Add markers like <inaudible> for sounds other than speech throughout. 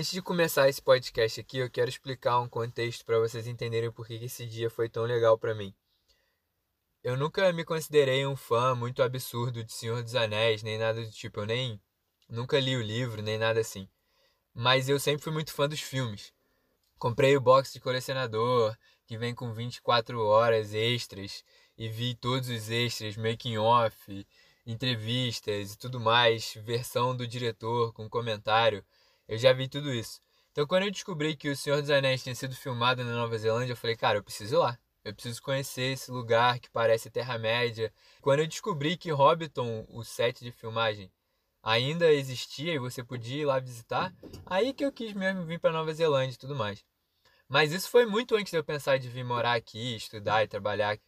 Antes de começar esse podcast aqui, eu quero explicar um contexto para vocês entenderem por que esse dia foi tão legal para mim. Eu nunca me considerei um fã muito absurdo de Senhor dos Anéis, nem nada do tipo. Eu nem nunca li o livro, nem nada assim. Mas eu sempre fui muito fã dos filmes. Comprei o box de colecionador, que vem com 24 horas extras, e vi todos os extras, making off, entrevistas e tudo mais, versão do diretor com comentário. Eu já vi tudo isso. Então, quando eu descobri que O Senhor dos Anéis tinha sido filmado na Nova Zelândia, eu falei, cara, eu preciso ir lá. Eu preciso conhecer esse lugar que parece Terra-média. Quando eu descobri que Hobbiton, o set de filmagem, ainda existia e você podia ir lá visitar, aí que eu quis mesmo vir para Nova Zelândia e tudo mais. Mas isso foi muito antes de eu pensar de vir morar aqui, estudar e trabalhar.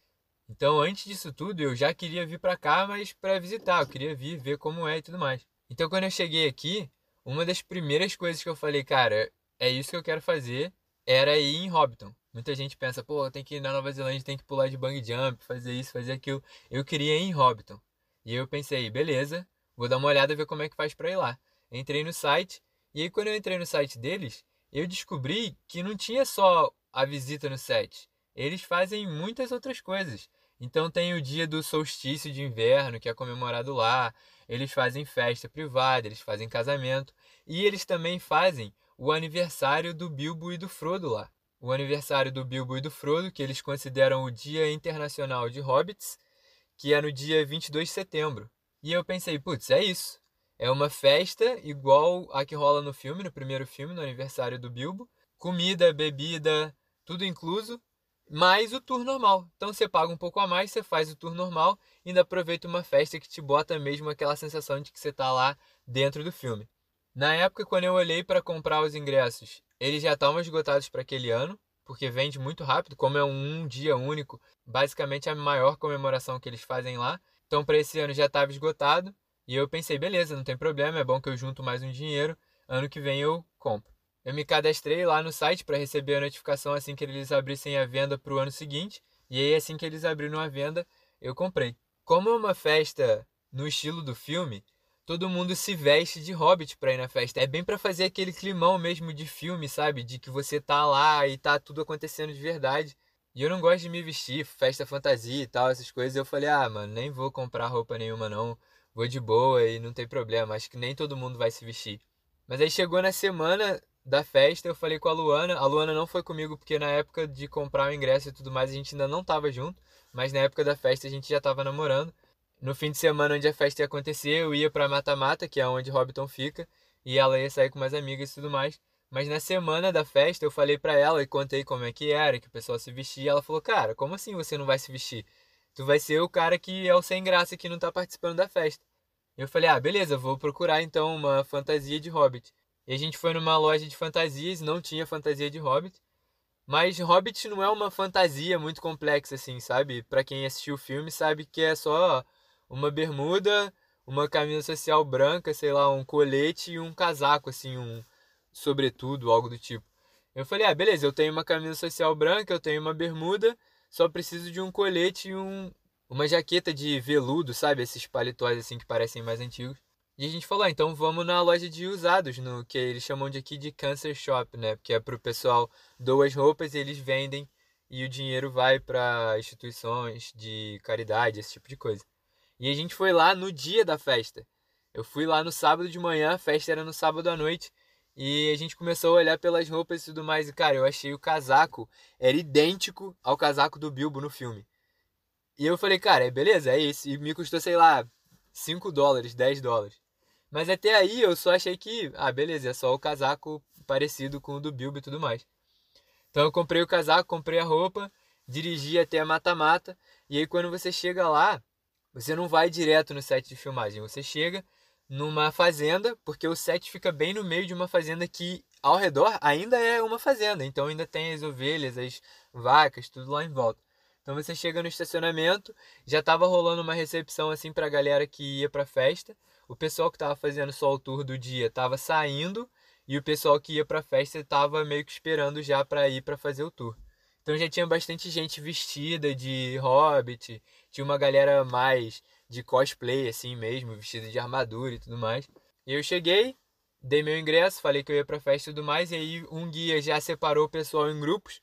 Então, antes disso tudo, eu já queria vir para cá, mas para visitar, eu queria vir ver como é e tudo mais. Então, quando eu cheguei aqui, uma das primeiras coisas que eu falei, cara, é isso que eu quero fazer, era ir em Hobbiton. Muita gente pensa, pô, tem que ir na Nova Zelândia, tem que pular de bang jump, fazer isso, fazer aquilo. Eu queria ir em Hobbiton. E eu pensei, beleza, vou dar uma olhada ver como é que faz para ir lá. Entrei no site e aí quando eu entrei no site deles, eu descobri que não tinha só a visita no set. Eles fazem muitas outras coisas. Então tem o dia do solstício de inverno, que é comemorado lá. Eles fazem festa privada, eles fazem casamento e eles também fazem o aniversário do Bilbo e do Frodo lá o aniversário do Bilbo e do Frodo, que eles consideram o Dia Internacional de Hobbits, que é no dia 22 de setembro. E eu pensei, putz, é isso. É uma festa igual a que rola no filme, no primeiro filme, no aniversário do Bilbo. Comida, bebida, tudo incluso, mais o tour normal. Então você paga um pouco a mais, você faz o tour normal e ainda aproveita uma festa que te bota mesmo aquela sensação de que você está lá dentro do filme. Na época, quando eu olhei para comprar os ingressos, eles já estavam esgotados para aquele ano, porque vende muito rápido, como é um dia único, basicamente a maior comemoração que eles fazem lá. Então, para esse ano já estava esgotado. E eu pensei, beleza, não tem problema, é bom que eu junto mais um dinheiro, ano que vem eu compro. Eu me cadastrei lá no site para receber a notificação assim que eles abrissem a venda para o ano seguinte. E aí, assim que eles abriram a venda, eu comprei. Como é uma festa no estilo do filme, todo mundo se veste de hobbit pra ir na festa. É bem para fazer aquele climão mesmo de filme, sabe? De que você tá lá e tá tudo acontecendo de verdade. E eu não gosto de me vestir, festa fantasia e tal, essas coisas. Eu falei, ah, mano, nem vou comprar roupa nenhuma não. Vou de boa e não tem problema. Acho que nem todo mundo vai se vestir. Mas aí chegou na semana da festa, eu falei com a Luana. A Luana não foi comigo porque na época de comprar o ingresso e tudo mais a gente ainda não tava junto. Mas na época da festa a gente já tava namorando no fim de semana onde a festa ia acontecer, eu ia para Mata-Mata, que é onde Hobbiton fica, e ela ia sair com mais amigas e tudo mais. Mas na semana da festa eu falei para ela e contei como é que era, que o pessoal se vestia, e ela falou: "Cara, como assim você não vai se vestir? Tu vai ser o cara que é o sem graça que não tá participando da festa". Eu falei: "Ah, beleza, vou procurar então uma fantasia de Hobbit". E a gente foi numa loja de fantasias, não tinha fantasia de Hobbit. Mas Hobbit não é uma fantasia muito complexa assim, sabe? Para quem assistiu o filme sabe que é só uma bermuda, uma camisa social branca, sei lá, um colete e um casaco, assim, um sobretudo, algo do tipo. Eu falei, ah, beleza, eu tenho uma camisa social branca, eu tenho uma bermuda, só preciso de um colete e um, uma jaqueta de veludo, sabe? Esses paletós assim que parecem mais antigos. E a gente falou, ah, então vamos na loja de usados, no que eles chamam de aqui de cancer shop, né? Que é pro pessoal doa as roupas e eles vendem e o dinheiro vai para instituições de caridade, esse tipo de coisa. E a gente foi lá no dia da festa. Eu fui lá no sábado de manhã, a festa era no sábado à noite. E a gente começou a olhar pelas roupas e tudo mais. E, cara, eu achei o casaco era idêntico ao casaco do Bilbo no filme. E eu falei, cara, beleza, é esse. E me custou, sei lá, 5 dólares, 10 dólares. Mas até aí eu só achei que, ah, beleza, é só o casaco parecido com o do Bilbo e tudo mais. Então eu comprei o casaco, comprei a roupa, dirigi até a mata-mata. E aí quando você chega lá, você não vai direto no set de filmagem, você chega numa fazenda, porque o set fica bem no meio de uma fazenda que ao redor ainda é uma fazenda, então ainda tem as ovelhas, as vacas, tudo lá em volta. Então você chega no estacionamento, já estava rolando uma recepção assim para a galera que ia para a festa. O pessoal que estava fazendo só o tour do dia estava saindo e o pessoal que ia para a festa estava meio que esperando já para ir para fazer o tour. Então já tinha bastante gente vestida de hobbit, tinha uma galera mais de cosplay assim mesmo, vestida de armadura e tudo mais. E eu cheguei, dei meu ingresso, falei que eu ia pra festa e tudo mais, e aí um guia já separou o pessoal em grupos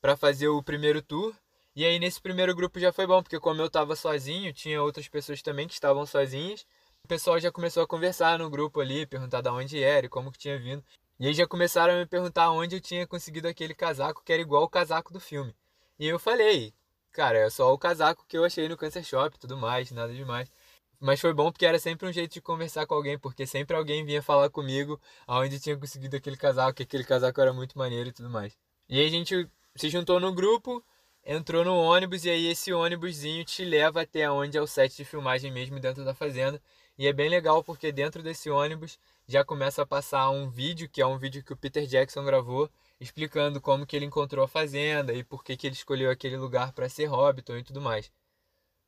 para fazer o primeiro tour. E aí nesse primeiro grupo já foi bom, porque como eu tava sozinho, tinha outras pessoas também que estavam sozinhas. O pessoal já começou a conversar no grupo ali, perguntar de onde era e como que tinha vindo. E aí já começaram a me perguntar onde eu tinha conseguido aquele casaco que era igual o casaco do filme. E eu falei, cara, é só o casaco que eu achei no Cancer Shop tudo mais, nada demais. Mas foi bom porque era sempre um jeito de conversar com alguém, porque sempre alguém vinha falar comigo aonde tinha conseguido aquele casaco, que aquele casaco era muito maneiro e tudo mais. E aí a gente se juntou no grupo, entrou no ônibus e aí esse ônibuszinho te leva até onde é o set de filmagem mesmo dentro da fazenda. E é bem legal porque dentro desse ônibus já começa a passar um vídeo, que é um vídeo que o Peter Jackson gravou, explicando como que ele encontrou a fazenda e por que, que ele escolheu aquele lugar para ser Hobbiton e tudo mais.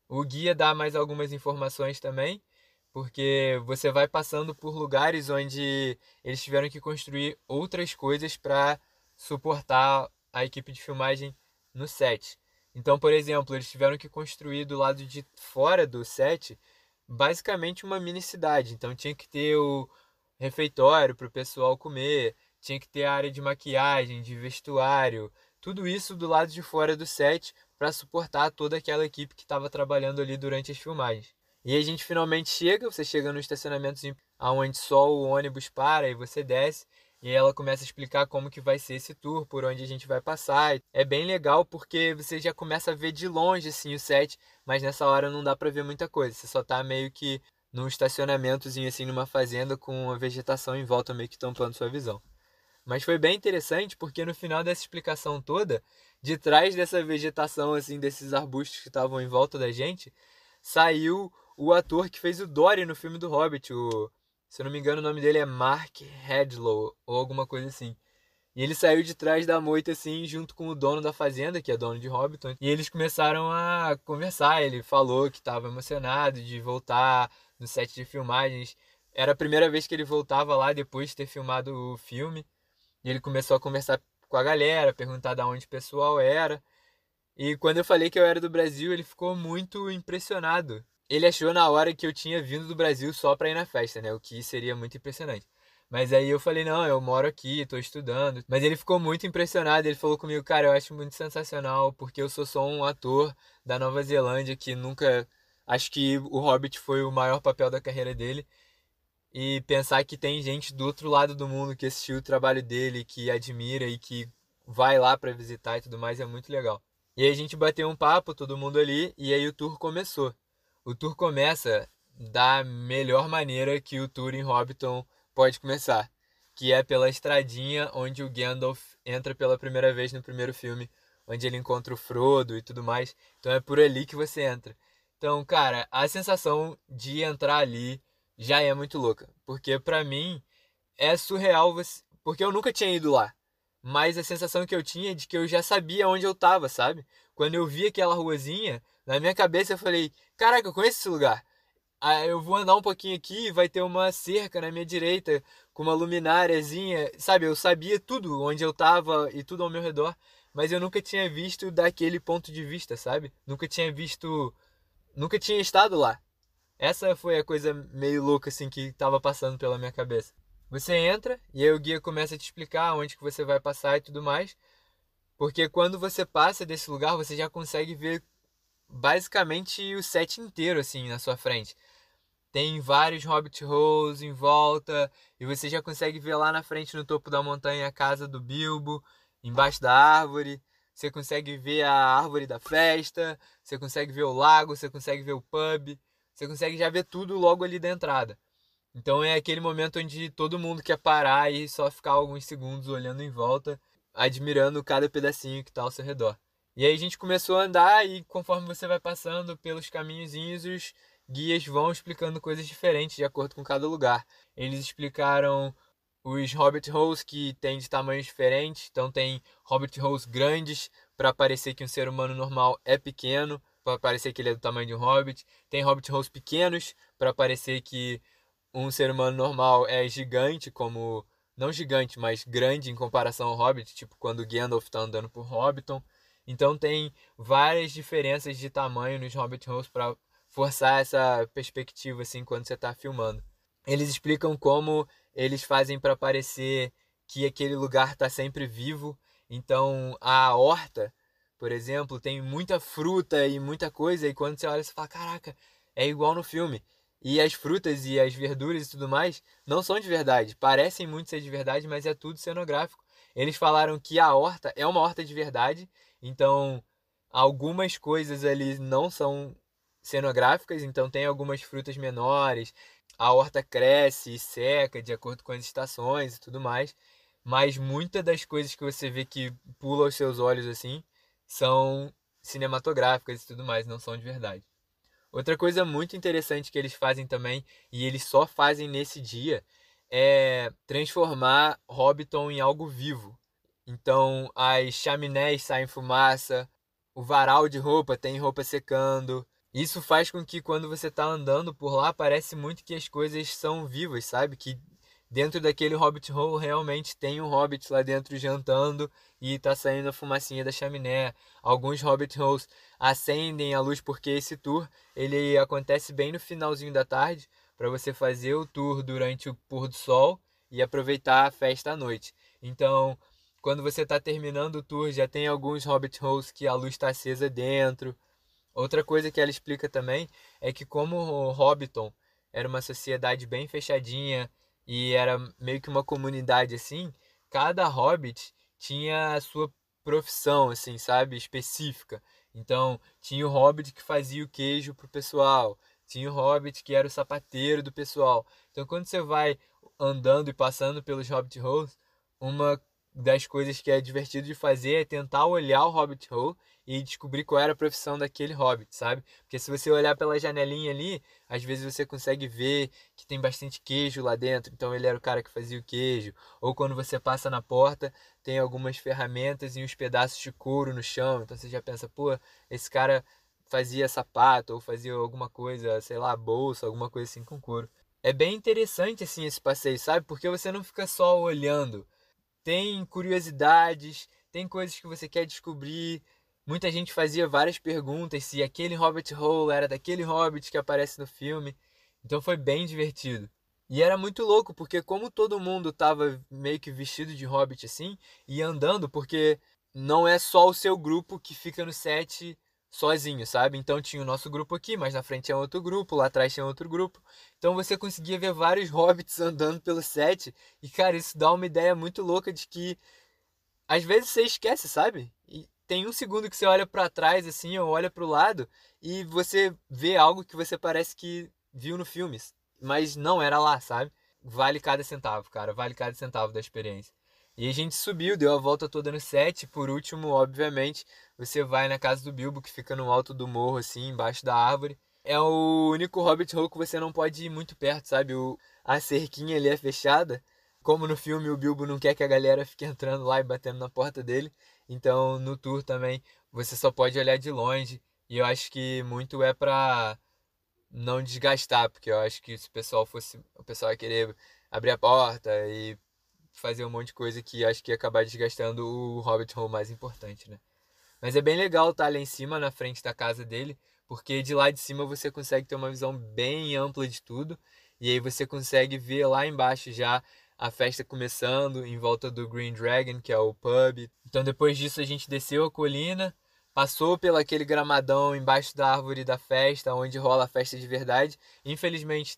O guia dá mais algumas informações também, porque você vai passando por lugares onde eles tiveram que construir outras coisas para suportar a equipe de filmagem no set. Então, por exemplo, eles tiveram que construir do lado de fora do set basicamente uma mini cidade. Então tinha que ter o refeitório para o pessoal comer, tinha que ter a área de maquiagem, de vestuário, tudo isso do lado de fora do set para suportar toda aquela equipe que estava trabalhando ali durante as filmagens. E a gente finalmente chega, você chega no estacionamento onde só o ônibus para e você desce e ela começa a explicar como que vai ser esse tour, por onde a gente vai passar. É bem legal porque você já começa a ver de longe assim o set, mas nessa hora não dá para ver muita coisa. Você só tá meio que num estacionamentozinho assim numa fazenda com a vegetação em volta meio que tampando sua visão. Mas foi bem interessante porque no final dessa explicação toda, de trás dessa vegetação assim desses arbustos que estavam em volta da gente, saiu o ator que fez o Dory no filme do Hobbit, o se eu não me engano, o nome dele é Mark Hedlow ou alguma coisa assim. E ele saiu de trás da moita assim, junto com o dono da fazenda, que é dono de Hobbiton, e eles começaram a conversar. Ele falou que estava emocionado de voltar no set de filmagens. Era a primeira vez que ele voltava lá depois de ter filmado o filme. E ele começou a conversar com a galera, perguntar de onde o pessoal era. E quando eu falei que eu era do Brasil, ele ficou muito impressionado ele achou na hora que eu tinha vindo do Brasil só pra ir na festa, né? O que seria muito impressionante. Mas aí eu falei, não, eu moro aqui, tô estudando. Mas ele ficou muito impressionado, ele falou comigo, cara, eu acho muito sensacional, porque eu sou só um ator da Nova Zelândia que nunca. Acho que o Hobbit foi o maior papel da carreira dele. E pensar que tem gente do outro lado do mundo que assistiu o trabalho dele, que admira e que vai lá para visitar e tudo mais, é muito legal. E aí a gente bateu um papo, todo mundo ali, e aí o tour começou. O tour começa da melhor maneira que o tour em Hobbiton pode começar, que é pela estradinha onde o Gandalf entra pela primeira vez no primeiro filme, onde ele encontra o Frodo e tudo mais. Então é por ali que você entra. Então, cara, a sensação de entrar ali já é muito louca, porque para mim é surreal, você... porque eu nunca tinha ido lá. Mas a sensação que eu tinha é de que eu já sabia onde eu tava, sabe? Quando eu vi aquela ruazinha, na minha cabeça eu falei, caraca, eu conheço esse lugar. Aí eu vou andar um pouquinho aqui, vai ter uma cerca na minha direita com uma lumináriazinha, sabe? Eu sabia tudo onde eu tava e tudo ao meu redor, mas eu nunca tinha visto daquele ponto de vista, sabe? Nunca tinha visto, nunca tinha estado lá. Essa foi a coisa meio louca assim que tava passando pela minha cabeça. Você entra e aí o guia começa a te explicar onde que você vai passar e tudo mais. Porque quando você passa desse lugar, você já consegue ver basicamente o set inteiro assim na sua frente. Tem vários Hobbit Holes em volta e você já consegue ver lá na frente no topo da montanha a casa do Bilbo, embaixo da árvore. Você consegue ver a árvore da festa, você consegue ver o lago, você consegue ver o pub, você consegue já ver tudo logo ali da entrada. Então é aquele momento onde todo mundo quer parar e só ficar alguns segundos olhando em volta, admirando cada pedacinho que está ao seu redor. E aí a gente começou a andar e conforme você vai passando pelos caminhozinhos, os guias vão explicando coisas diferentes de acordo com cada lugar. Eles explicaram os Hobbit Holes que tem de tamanhos diferentes, então tem Hobbit Holes grandes para parecer que um ser humano normal é pequeno, para parecer que ele é do tamanho de um hobbit. Tem Hobbit Holes pequenos para parecer que um ser humano normal é gigante, como não gigante, mas grande em comparação ao Hobbit, tipo quando Gandalf está andando por Hobbiton. Então tem várias diferenças de tamanho nos Hobbit Holes para forçar essa perspectiva assim quando você está filmando. Eles explicam como eles fazem para parecer que aquele lugar está sempre vivo. Então a horta, por exemplo, tem muita fruta e muita coisa, e quando você olha, você fala: caraca, é igual no filme. E as frutas e as verduras e tudo mais não são de verdade. Parecem muito ser de verdade, mas é tudo cenográfico. Eles falaram que a horta é uma horta de verdade, então algumas coisas ali não são cenográficas, então tem algumas frutas menores, a horta cresce e seca de acordo com as estações e tudo mais, mas muitas das coisas que você vê que pula aos seus olhos assim são cinematográficas e tudo mais, não são de verdade. Outra coisa muito interessante que eles fazem também, e eles só fazem nesse dia, é transformar Hobbiton em algo vivo. Então as chaminés saem fumaça, o varal de roupa tem roupa secando, isso faz com que quando você está andando por lá, parece muito que as coisas são vivas, sabe? Que dentro daquele Hobbit Hole realmente tem um Hobbit lá dentro jantando e está saindo a fumacinha da chaminé. Alguns Hobbit Holes acendem a luz porque esse tour ele acontece bem no finalzinho da tarde para você fazer o tour durante o pôr do sol e aproveitar a festa à noite. Então, quando você está terminando o tour, já tem alguns Hobbit Holes que a luz está acesa dentro. Outra coisa que ela explica também é que como o Hobbiton era uma sociedade bem fechadinha e era meio que uma comunidade assim, cada hobbit tinha a sua profissão assim, sabe, específica. Então, tinha o hobbit que fazia o queijo pro pessoal, tinha o hobbit que era o sapateiro do pessoal. Então, quando você vai andando e passando pelos hobbit holes, uma das coisas que é divertido de fazer é tentar olhar o Hobbit Hole e descobrir qual era a profissão daquele Hobbit, sabe? Porque se você olhar pela janelinha ali, às vezes você consegue ver que tem bastante queijo lá dentro, então ele era o cara que fazia o queijo. Ou quando você passa na porta, tem algumas ferramentas e uns pedaços de couro no chão, então você já pensa, pô, esse cara fazia sapato ou fazia alguma coisa, sei lá, bolsa, alguma coisa assim com couro. É bem interessante assim esse passeio, sabe? Porque você não fica só olhando tem curiosidades, tem coisas que você quer descobrir. Muita gente fazia várias perguntas se aquele Hobbit Hole era daquele Hobbit que aparece no filme. Então foi bem divertido. E era muito louco, porque como todo mundo tava meio que vestido de Hobbit assim, e andando, porque não é só o seu grupo que fica no set sozinho, sabe? Então tinha o nosso grupo aqui, mas na frente tinha outro grupo, lá atrás tinha outro grupo. Então você conseguia ver vários <laughs> hobbits andando pelo set. E cara, isso dá uma ideia muito louca de que às vezes você esquece, sabe? E tem um segundo que você olha para trás assim, ou olha para o lado e você vê algo que você parece que viu no filme, mas não era lá, sabe? Vale cada centavo, cara, vale cada centavo da experiência. E a gente subiu, deu a volta toda no set. Por último, obviamente, você vai na casa do Bilbo, que fica no alto do morro, assim, embaixo da árvore. É o único Hobbit Hole que você não pode ir muito perto, sabe? O, a cerquinha ali é fechada. Como no filme o Bilbo não quer que a galera fique entrando lá e batendo na porta dele. Então no tour também você só pode olhar de longe. E eu acho que muito é pra não desgastar, porque eu acho que se o pessoal fosse. O pessoal ia querer abrir a porta e fazer um monte de coisa que acho que ia acabar desgastando o Hobbit Hole mais importante, né? Mas é bem legal estar ali em cima, na frente da casa dele, porque de lá de cima você consegue ter uma visão bem ampla de tudo, e aí você consegue ver lá embaixo já a festa começando em volta do Green Dragon, que é o pub. Então depois disso a gente desceu a colina, passou pelo aquele gramadão embaixo da árvore da festa, onde rola a festa de verdade. Infelizmente,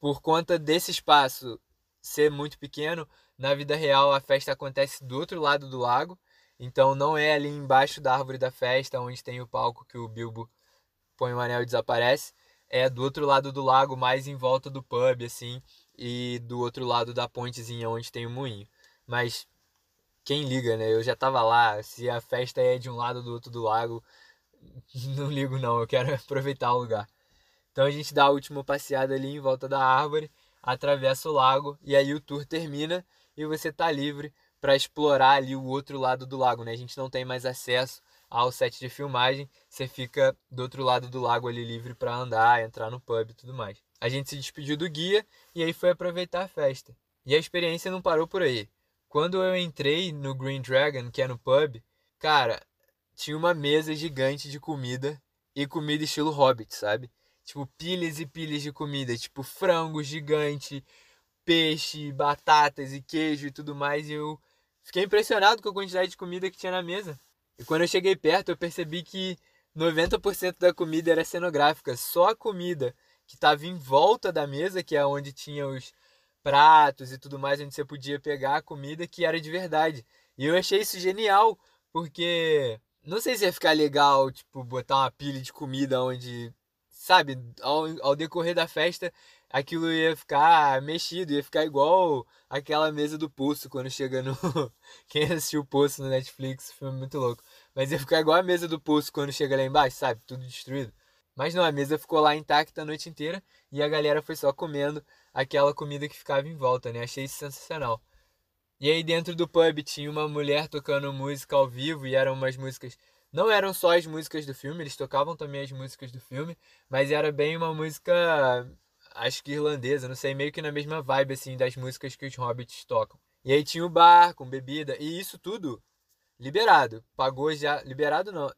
por conta desse espaço ser muito pequeno, na vida real a festa acontece do outro lado do lago. Então não é ali embaixo da árvore da festa, onde tem o palco que o Bilbo põe o anel e desaparece. É do outro lado do lago, mais em volta do pub, assim, e do outro lado da pontezinha onde tem o moinho. Mas quem liga, né? Eu já tava lá. Se a festa é de um lado do outro do lago, <laughs> não ligo não, eu quero <laughs> aproveitar o lugar. Então a gente dá a última passeada ali em volta da árvore atravessa o lago e aí o tour termina e você está livre para explorar ali o outro lado do lago, né? A gente não tem mais acesso ao set de filmagem, você fica do outro lado do lago ali livre para andar, entrar no pub e tudo mais. A gente se despediu do guia e aí foi aproveitar a festa. E a experiência não parou por aí. Quando eu entrei no Green Dragon, que é no pub, cara, tinha uma mesa gigante de comida e comida estilo Hobbit, sabe? Tipo, pilhas e pilhas de comida, tipo frango gigante, peixe, batatas e queijo e tudo mais. E eu fiquei impressionado com a quantidade de comida que tinha na mesa. E quando eu cheguei perto, eu percebi que 90% da comida era cenográfica. Só a comida que estava em volta da mesa, que é onde tinha os pratos e tudo mais, onde você podia pegar a comida que era de verdade. E eu achei isso genial, porque não sei se ia ficar legal, tipo, botar uma pilha de comida onde, sabe, ao, ao decorrer da festa, aquilo ia ficar mexido, ia ficar igual aquela mesa do Poço quando chega no. <laughs> Quem assistiu o Poço no Netflix, filme muito louco. Mas ia ficar igual a mesa do Poço quando chega lá embaixo, sabe? Tudo destruído. Mas não, a mesa ficou lá intacta a noite inteira e a galera foi só comendo aquela comida que ficava em volta, né? Achei sensacional. E aí dentro do pub tinha uma mulher tocando música ao vivo e eram umas músicas. Não eram só as músicas do filme, eles tocavam também as músicas do filme, mas era bem uma música, acho que irlandesa, não sei, meio que na mesma vibe assim das músicas que os hobbits tocam. E aí tinha o bar com bebida, e isso tudo liberado. Pagou já. Liberado não.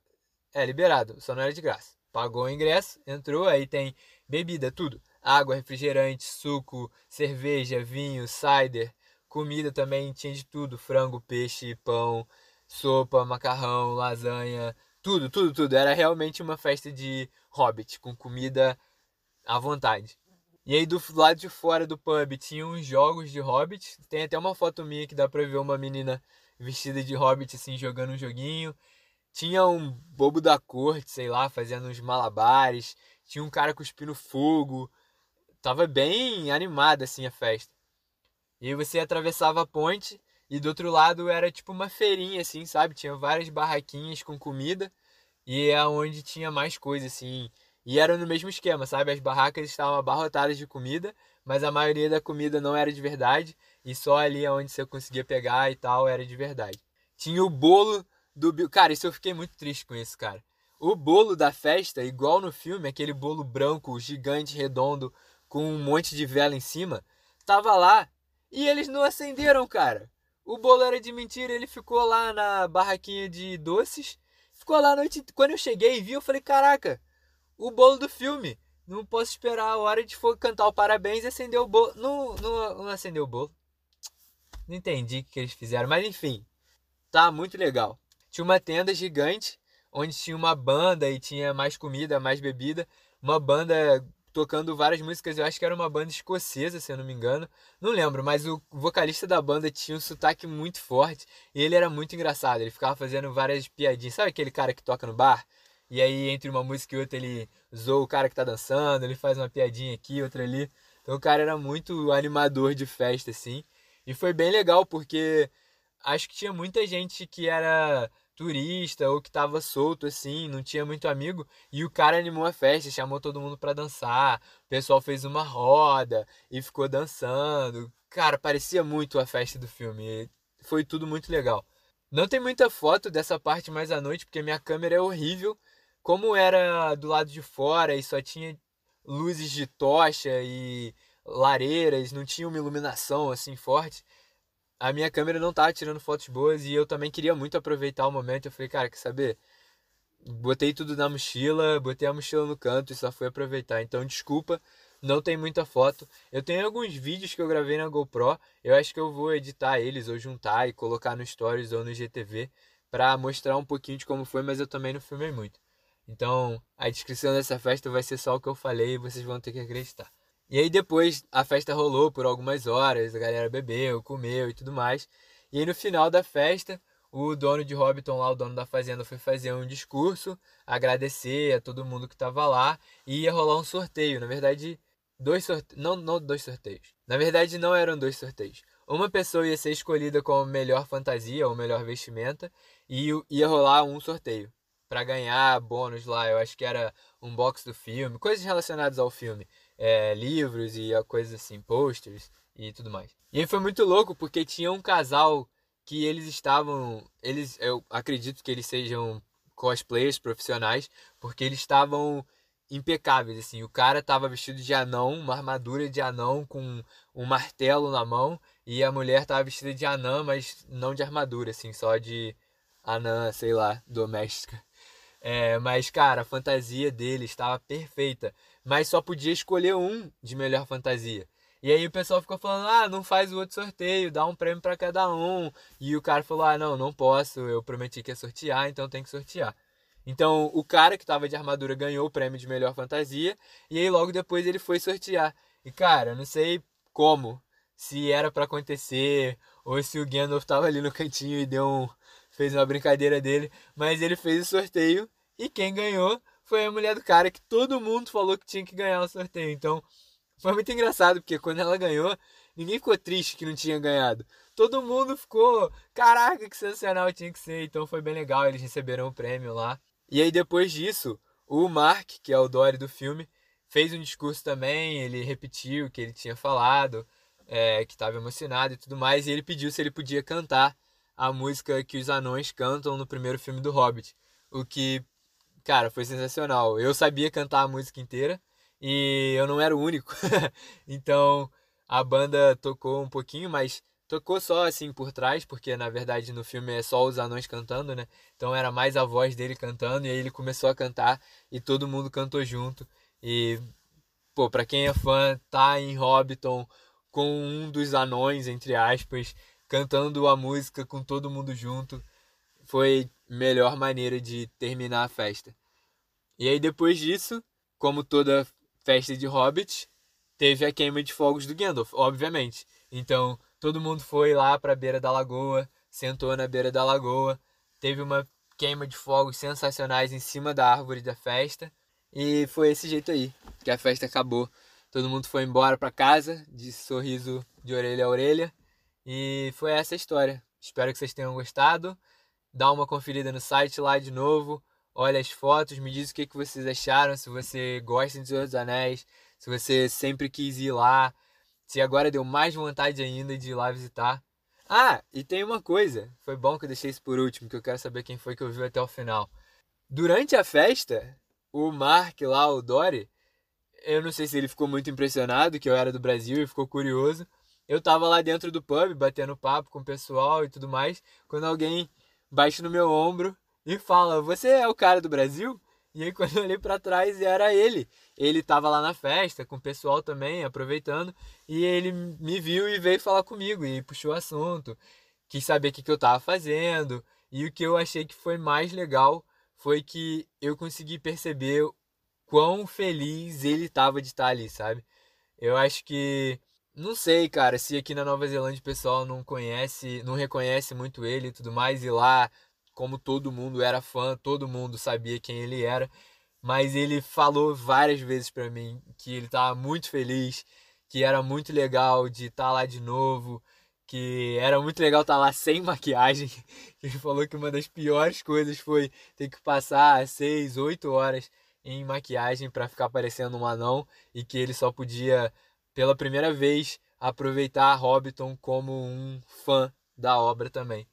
É, liberado, só não era de graça. Pagou o ingresso, entrou, aí tem bebida, tudo. Água, refrigerante, suco, cerveja, vinho, cider Comida também tinha de tudo: frango, peixe, pão, sopa, macarrão, lasanha, tudo, tudo, tudo. Era realmente uma festa de hobbit, com comida à vontade. E aí do lado de fora do pub tinha uns jogos de hobbit. Tem até uma foto minha que dá pra ver uma menina vestida de hobbit assim jogando um joguinho. Tinha um bobo da corte, sei lá, fazendo uns malabares. Tinha um cara cuspindo fogo. Tava bem animada assim a festa. E aí você atravessava a ponte e do outro lado era tipo uma feirinha, assim, sabe? Tinha várias barraquinhas com comida e é onde tinha mais coisa, assim. E era no mesmo esquema, sabe? As barracas estavam abarrotadas de comida, mas a maioria da comida não era de verdade e só ali onde você conseguia pegar e tal era de verdade. Tinha o bolo do. Cara, isso eu fiquei muito triste com isso, cara. O bolo da festa, igual no filme, aquele bolo branco, gigante, redondo, com um monte de vela em cima, tava lá e eles não acenderam, cara. O bolo era de mentira, ele ficou lá na barraquinha de doces. Ficou lá a noite. Quando eu cheguei e vi, eu falei: caraca, o bolo do filme. Não posso esperar a hora de for cantar o parabéns e acender o bolo. Não, não, não acendeu o bolo. Não entendi o que eles fizeram, mas enfim. Tá muito legal. Tinha uma tenda gigante onde tinha uma banda e tinha mais comida, mais bebida. Uma banda tocando várias músicas. Eu acho que era uma banda escocesa, se eu não me engano. Não lembro, mas o vocalista da banda tinha um sotaque muito forte e ele era muito engraçado. Ele ficava fazendo várias piadinhas. Sabe aquele cara que toca no bar? E aí, entre uma música e outra, ele zoa o cara que tá dançando, ele faz uma piadinha aqui, outra ali. Então o cara era muito animador de festa, assim. E foi bem legal, porque acho que tinha muita gente que era turista ou que tava solto assim, não tinha muito amigo, e o cara animou a festa, chamou todo mundo para dançar. O pessoal fez uma roda e ficou dançando. Cara, parecia muito a festa do filme. Foi tudo muito legal. Não tem muita foto dessa parte mais à noite, porque minha câmera é horrível. Como era do lado de fora e só tinha luzes de tocha e lareiras, não tinha uma iluminação assim forte a minha câmera não tava tirando fotos boas e eu também queria muito aproveitar o momento. Eu falei, cara, quer saber? Botei tudo na mochila, botei a mochila no canto e só fui aproveitar. Então, desculpa, não tem muita foto. Eu tenho alguns vídeos que eu gravei na GoPro. Eu acho que eu vou editar eles ou juntar e colocar no Stories ou no GTV para mostrar um pouquinho de como foi, mas eu também não filmei muito. Então, a descrição dessa festa vai ser só o que eu falei e vocês vão ter que acreditar. E aí depois a festa rolou por algumas horas, a galera bebeu, comeu e tudo mais. E aí no final da festa, o dono de Hobbiton lá, o dono da fazenda, foi fazer um discurso, agradecer a todo mundo que estava lá e ia rolar um sorteio. Na verdade, dois sorteios, não, não dois sorteios. Na verdade, não eram dois sorteios. Uma pessoa ia ser escolhida como melhor fantasia ou melhor vestimenta e ia rolar um sorteio para ganhar bônus lá. Eu acho que era um box do filme, coisas relacionadas ao filme é, livros e coisas assim, posters e tudo mais. E aí foi muito louco porque tinha um casal que eles estavam, eles eu acredito que eles sejam cosplayers profissionais, porque eles estavam impecáveis assim. O cara estava vestido de anão, uma armadura de anão com um martelo na mão, e a mulher estava vestida de anã, mas não de armadura assim, só de anã, sei lá, doméstica. É, mas cara, a fantasia dele estava perfeita mas só podia escolher um de melhor fantasia. E aí o pessoal ficou falando: "Ah, não faz o outro sorteio, dá um prêmio para cada um". E o cara falou: "Ah, não, não posso, eu prometi que ia sortear, então tem que sortear". Então, o cara que tava de armadura ganhou o prêmio de melhor fantasia, e aí logo depois ele foi sortear. E cara, eu não sei como, se era para acontecer, ou se o Gandalf tava ali no cantinho e deu um, fez uma brincadeira dele, mas ele fez o sorteio e quem ganhou foi a mulher do cara que todo mundo falou que tinha que ganhar o sorteio. Então, foi muito engraçado porque quando ela ganhou, ninguém ficou triste que não tinha ganhado. Todo mundo ficou, caraca, que sensacional tinha que ser. Então foi bem legal, eles receberam o prêmio lá. E aí depois disso, o Mark, que é o Dory do filme, fez um discurso também, ele repetiu o que ele tinha falado, é, que estava emocionado e tudo mais, e ele pediu se ele podia cantar a música que os anões cantam no primeiro filme do Hobbit. O que, cara, foi sensacional. Eu sabia cantar a música inteira e eu não era o único. <laughs> então a banda tocou um pouquinho, mas tocou só assim por trás, porque na verdade no filme é só os anões cantando, né? Então era mais a voz dele cantando e aí ele começou a cantar e todo mundo cantou junto. E pô, para quem é fã, tá em Hobbiton com um dos anões entre aspas, cantando a música com todo mundo junto, foi melhor maneira de terminar a festa. E aí depois disso, como toda festa de Hobbit, teve a queima de fogos do Gandalf, obviamente. Então, todo mundo foi lá para a beira da lagoa, sentou na beira da lagoa, teve uma queima de fogos sensacionais em cima da árvore da festa. E foi esse jeito aí que a festa acabou. Todo mundo foi embora para casa, de sorriso de orelha a orelha. E foi essa a história. Espero que vocês tenham gostado. Dá uma conferida no site lá de novo. Olha as fotos, me diz o que, que vocês acharam, se você gosta de Senhor dos Anéis, se você sempre quis ir lá, se agora deu mais vontade ainda de ir lá visitar. Ah, e tem uma coisa, foi bom que eu deixei isso por último, que eu quero saber quem foi que ouviu até o final. Durante a festa, o Mark lá, o Dory, eu não sei se ele ficou muito impressionado que eu era do Brasil e ficou curioso. Eu tava lá dentro do pub, batendo papo com o pessoal e tudo mais, quando alguém bate no meu ombro e fala: Você é o cara do Brasil? E aí, <laughs> quando eu olhei para trás, era ele. Ele tava lá na festa com o pessoal também, aproveitando, e ele me viu e veio falar comigo e puxou o assunto. Quis saber o que, que eu tava fazendo. E o que eu achei que foi mais legal foi que eu consegui perceber quão feliz ele tava de estar ali, sabe? Eu acho que não sei, cara, se aqui na Nova Zelândia o pessoal não conhece, não reconhece muito ele e tudo mais, e lá, como todo mundo era fã, todo mundo sabia quem ele era, mas ele falou várias vezes para mim que ele tava muito feliz, que era muito legal de estar tá lá de novo, que era muito legal estar tá lá sem <laughs> maquiagem. Ele falou que uma das piores coisas foi ter que passar seis, oito horas em maquiagem para ficar parecendo um anão e que ele só podia, pela primeira vez, aproveitar Hobbiton como um fã da obra também.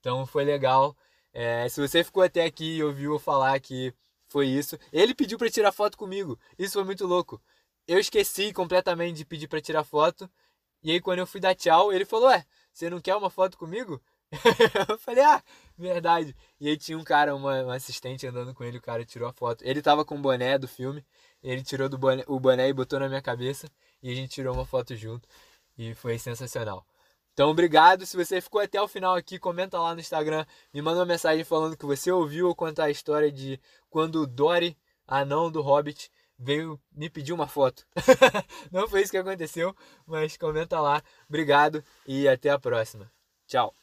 Então foi legal. É, se você ficou até aqui e ouviu eu falar que foi isso, ele pediu para tirar foto comigo. Isso foi muito louco. Eu esqueci completamente de pedir para tirar foto. E aí quando eu fui dar tchau, ele falou: "Ué, você não quer uma foto comigo?" <laughs> eu falei, ah, verdade. E aí tinha um cara, uma, uma, assistente andando com ele, o cara tirou a foto. Ele tava com o boné do filme, ele tirou do boné, o boné e botou na minha cabeça, e a gente tirou uma foto junto. E foi sensacional. Então, obrigado. Se você ficou até o final aqui, comenta lá no Instagram, me manda uma mensagem falando que você ouviu ou contar a história de quando o Dory, anão do Hobbit, veio me pedir uma foto. <laughs> Não foi isso que aconteceu, mas comenta lá. Obrigado e até a próxima. Tchau.